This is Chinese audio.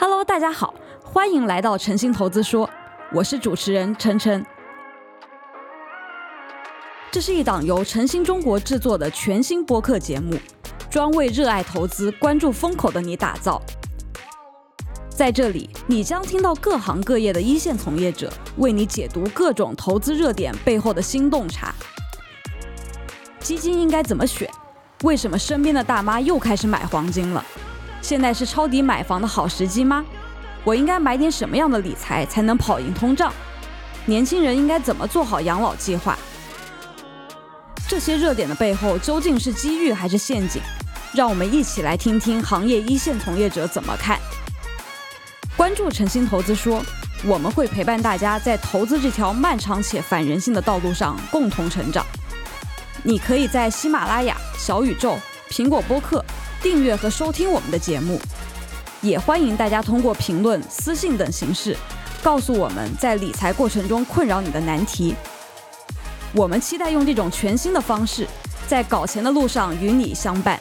Hello，大家好，欢迎来到诚心投资说，我是主持人晨晨。这是一档由诚心中国制作的全新播客节目，专为热爱投资、关注风口的你打造。在这里，你将听到各行各业的一线从业者为你解读各种投资热点背后的新洞察。基金应该怎么选？为什么身边的大妈又开始买黄金了？现在是抄底买房的好时机吗？我应该买点什么样的理财才能跑赢通胀？年轻人应该怎么做好养老计划？这些热点的背后究竟是机遇还是陷阱？让我们一起来听听行业一线从业者怎么看。关注诚心投资说，我们会陪伴大家在投资这条漫长且反人性的道路上共同成长。你可以在喜马拉雅、小宇宙、苹果播客。订阅和收听我们的节目，也欢迎大家通过评论、私信等形式告诉我们在理财过程中困扰你的难题。我们期待用这种全新的方式，在搞钱的路上与你相伴。